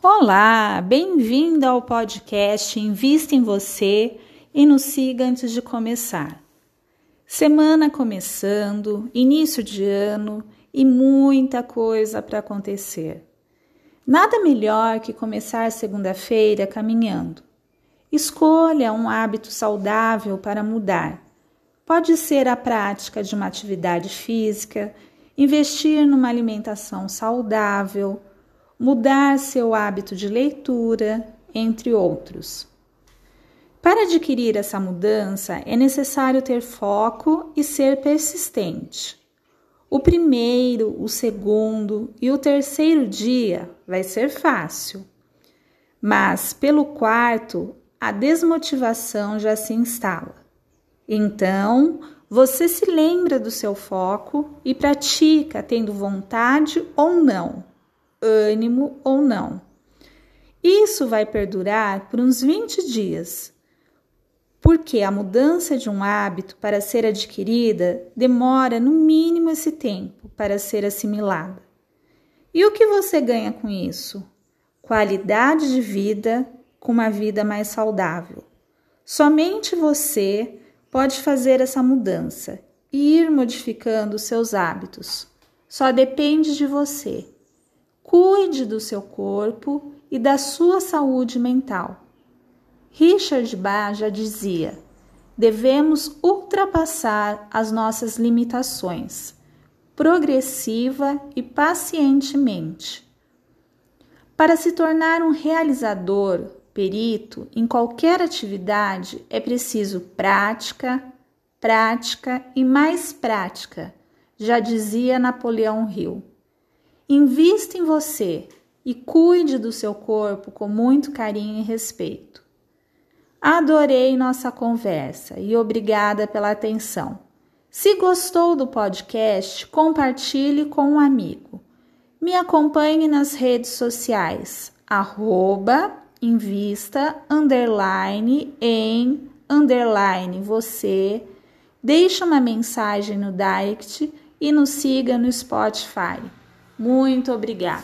Olá, bem-vindo ao podcast Invista em Você e nos siga antes de começar. Semana começando, início de ano e muita coisa para acontecer. Nada melhor que começar segunda-feira caminhando. Escolha um hábito saudável para mudar. Pode ser a prática de uma atividade física, investir numa alimentação saudável, mudar seu hábito de leitura, entre outros. Para adquirir essa mudança, é necessário ter foco e ser persistente. O primeiro, o segundo e o terceiro dia vai ser fácil, mas pelo quarto a desmotivação já se instala. Então, você se lembra do seu foco e pratica tendo vontade ou não, ânimo ou não. Isso vai perdurar por uns 20 dias, porque a mudança de um hábito para ser adquirida demora no mínimo esse tempo para ser assimilada. E o que você ganha com isso? Qualidade de vida com uma vida mais saudável. Somente você pode fazer essa mudança e ir modificando seus hábitos. Só depende de você. Cuide do seu corpo e da sua saúde mental. Richard Bach já dizia: devemos ultrapassar as nossas limitações, progressiva e pacientemente. Para se tornar um realizador, perito em qualquer atividade é preciso prática, prática e mais prática, já dizia Napoleão Hill. Invista em você e cuide do seu corpo com muito carinho e respeito. Adorei nossa conversa e obrigada pela atenção. Se gostou do podcast, compartilhe com um amigo. Me acompanhe nas redes sociais, arroba invista, underline, em, underline, você. Deixa uma mensagem no direct e nos siga no Spotify. Muito obrigada!